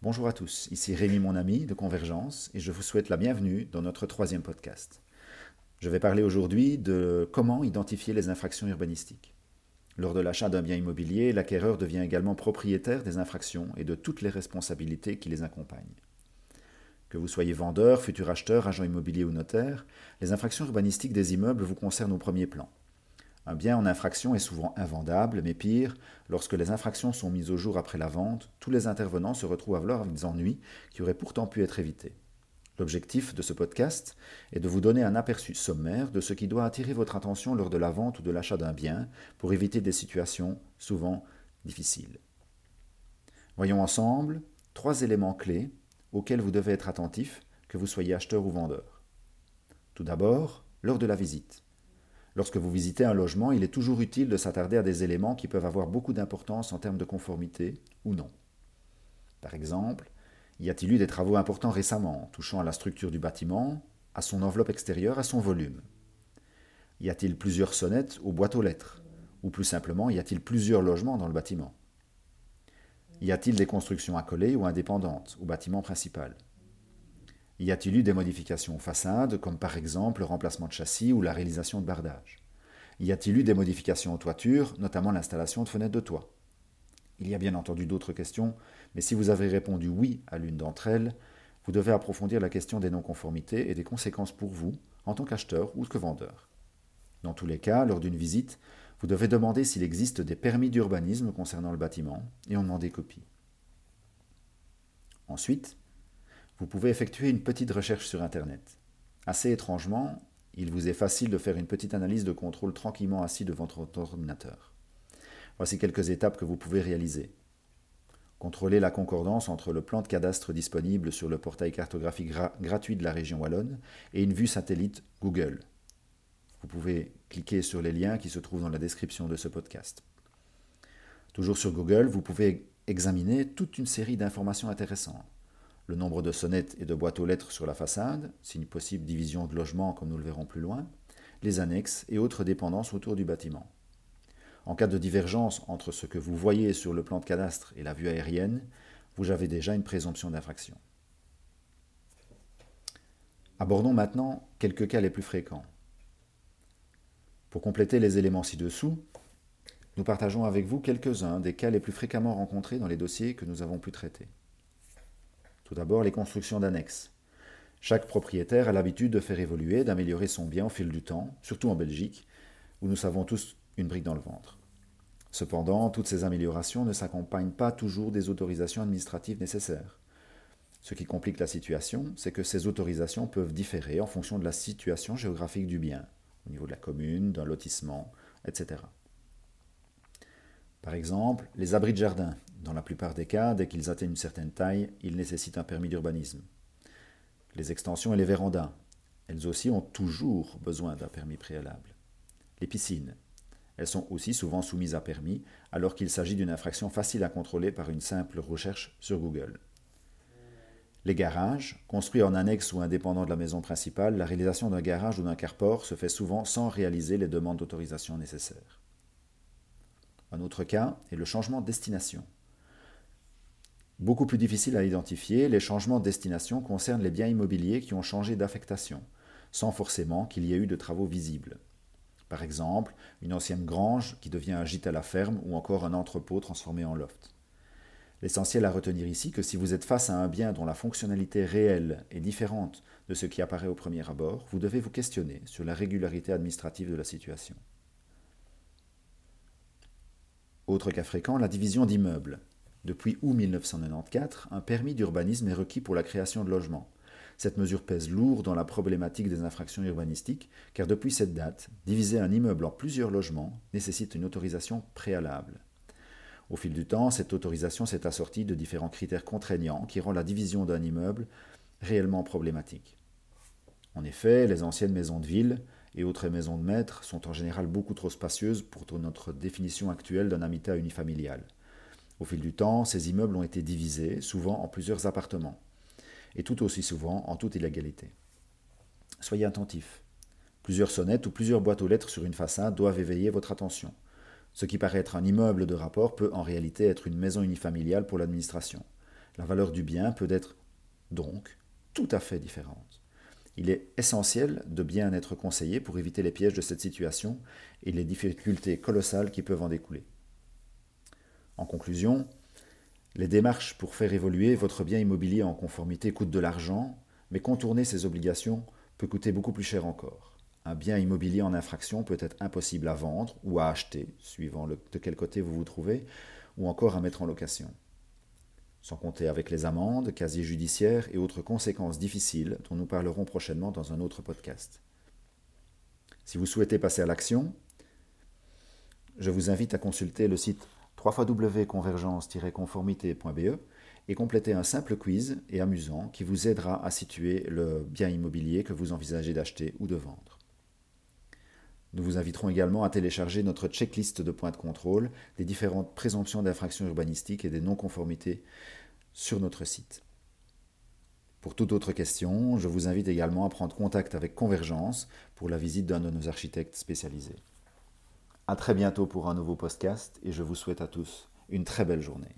Bonjour à tous, ici Rémi mon ami de Convergence et je vous souhaite la bienvenue dans notre troisième podcast. Je vais parler aujourd'hui de comment identifier les infractions urbanistiques. Lors de l'achat d'un bien immobilier, l'acquéreur devient également propriétaire des infractions et de toutes les responsabilités qui les accompagnent. Que vous soyez vendeur, futur acheteur, agent immobilier ou notaire, les infractions urbanistiques des immeubles vous concernent au premier plan. Un bien en infraction est souvent invendable, mais pire, lorsque les infractions sont mises au jour après la vente, tous les intervenants se retrouvent alors avec des ennuis qui auraient pourtant pu être évités. L'objectif de ce podcast est de vous donner un aperçu sommaire de ce qui doit attirer votre attention lors de la vente ou de l'achat d'un bien pour éviter des situations souvent difficiles. Voyons ensemble trois éléments clés auxquels vous devez être attentif, que vous soyez acheteur ou vendeur. Tout d'abord, lors de la visite. Lorsque vous visitez un logement, il est toujours utile de s'attarder à des éléments qui peuvent avoir beaucoup d'importance en termes de conformité ou non. Par exemple, y a-t-il eu des travaux importants récemment, touchant à la structure du bâtiment, à son enveloppe extérieure, à son volume? Y a-t-il plusieurs sonnettes ou boîtes aux lettres? Ou plus simplement, y a-t-il plusieurs logements dans le bâtiment? Y a-t-il des constructions accolées ou indépendantes au bâtiment principal y a-t-il eu des modifications aux façades, comme par exemple le remplacement de châssis ou la réalisation de bardage Y a-t-il eu des modifications aux toitures, notamment l'installation de fenêtres de toit? Il y a bien entendu d'autres questions, mais si vous avez répondu oui à l'une d'entre elles, vous devez approfondir la question des non-conformités et des conséquences pour vous, en tant qu'acheteur ou que vendeur. Dans tous les cas, lors d'une visite, vous devez demander s'il existe des permis d'urbanisme concernant le bâtiment et en demander copie. Ensuite, vous pouvez effectuer une petite recherche sur Internet. Assez étrangement, il vous est facile de faire une petite analyse de contrôle tranquillement assis devant votre ordinateur. Voici quelques étapes que vous pouvez réaliser. Contrôlez la concordance entre le plan de cadastre disponible sur le portail cartographique gratuit de la région Wallonne et une vue satellite Google. Vous pouvez cliquer sur les liens qui se trouvent dans la description de ce podcast. Toujours sur Google, vous pouvez examiner toute une série d'informations intéressantes le nombre de sonnettes et de boîtes aux lettres sur la façade, signe possible division de logement comme nous le verrons plus loin, les annexes et autres dépendances autour du bâtiment. En cas de divergence entre ce que vous voyez sur le plan de cadastre et la vue aérienne, vous avez déjà une présomption d'infraction. Abordons maintenant quelques cas les plus fréquents. Pour compléter les éléments ci-dessous, nous partageons avec vous quelques-uns des cas les plus fréquemment rencontrés dans les dossiers que nous avons pu traiter. Tout d'abord, les constructions d'annexes. Chaque propriétaire a l'habitude de faire évoluer, d'améliorer son bien au fil du temps, surtout en Belgique, où nous savons tous une brique dans le ventre. Cependant, toutes ces améliorations ne s'accompagnent pas toujours des autorisations administratives nécessaires. Ce qui complique la situation, c'est que ces autorisations peuvent différer en fonction de la situation géographique du bien, au niveau de la commune, d'un lotissement, etc. Par exemple, les abris de jardin. Dans la plupart des cas, dès qu'ils atteignent une certaine taille, ils nécessitent un permis d'urbanisme. Les extensions et les vérandas. Elles aussi ont toujours besoin d'un permis préalable. Les piscines. Elles sont aussi souvent soumises à permis, alors qu'il s'agit d'une infraction facile à contrôler par une simple recherche sur Google. Les garages, construits en annexe ou indépendants de la maison principale, la réalisation d'un garage ou d'un carport se fait souvent sans réaliser les demandes d'autorisation nécessaires. Un autre cas est le changement de destination. Beaucoup plus difficile à identifier, les changements de destination concernent les biens immobiliers qui ont changé d'affectation, sans forcément qu'il y ait eu de travaux visibles. Par exemple, une ancienne grange qui devient un gîte à la ferme ou encore un entrepôt transformé en loft. L'essentiel à retenir ici que si vous êtes face à un bien dont la fonctionnalité réelle est différente de ce qui apparaît au premier abord, vous devez vous questionner sur la régularité administrative de la situation. Autre cas fréquent, la division d'immeubles. Depuis août 1994, un permis d'urbanisme est requis pour la création de logements. Cette mesure pèse lourd dans la problématique des infractions urbanistiques, car depuis cette date, diviser un immeuble en plusieurs logements nécessite une autorisation préalable. Au fil du temps, cette autorisation s'est assortie de différents critères contraignants qui rendent la division d'un immeuble réellement problématique. En effet, les anciennes maisons de ville, et autres maisons de maître sont en général beaucoup trop spacieuses pour notre définition actuelle d'un habitat unifamilial. Au fil du temps, ces immeubles ont été divisés, souvent en plusieurs appartements, et tout aussi souvent en toute illégalité. Soyez attentifs. Plusieurs sonnettes ou plusieurs boîtes aux lettres sur une façade doivent éveiller votre attention. Ce qui paraît être un immeuble de rapport peut en réalité être une maison unifamiliale pour l'administration. La valeur du bien peut être donc tout à fait différente. Il est essentiel de bien être conseillé pour éviter les pièges de cette situation et les difficultés colossales qui peuvent en découler. En conclusion, les démarches pour faire évoluer votre bien immobilier en conformité coûtent de l'argent, mais contourner ces obligations peut coûter beaucoup plus cher encore. Un bien immobilier en infraction peut être impossible à vendre ou à acheter, suivant de quel côté vous vous trouvez, ou encore à mettre en location sans compter avec les amendes, casiers judiciaires et autres conséquences difficiles dont nous parlerons prochainement dans un autre podcast. Si vous souhaitez passer à l'action, je vous invite à consulter le site www.convergence-conformité.be et compléter un simple quiz et amusant qui vous aidera à situer le bien immobilier que vous envisagez d'acheter ou de vendre. Nous vous inviterons également à télécharger notre checklist de points de contrôle des différentes présomptions d'infraction urbanistique et des non-conformités sur notre site. Pour toute autre question, je vous invite également à prendre contact avec Convergence pour la visite d'un de nos architectes spécialisés. A très bientôt pour un nouveau podcast et je vous souhaite à tous une très belle journée.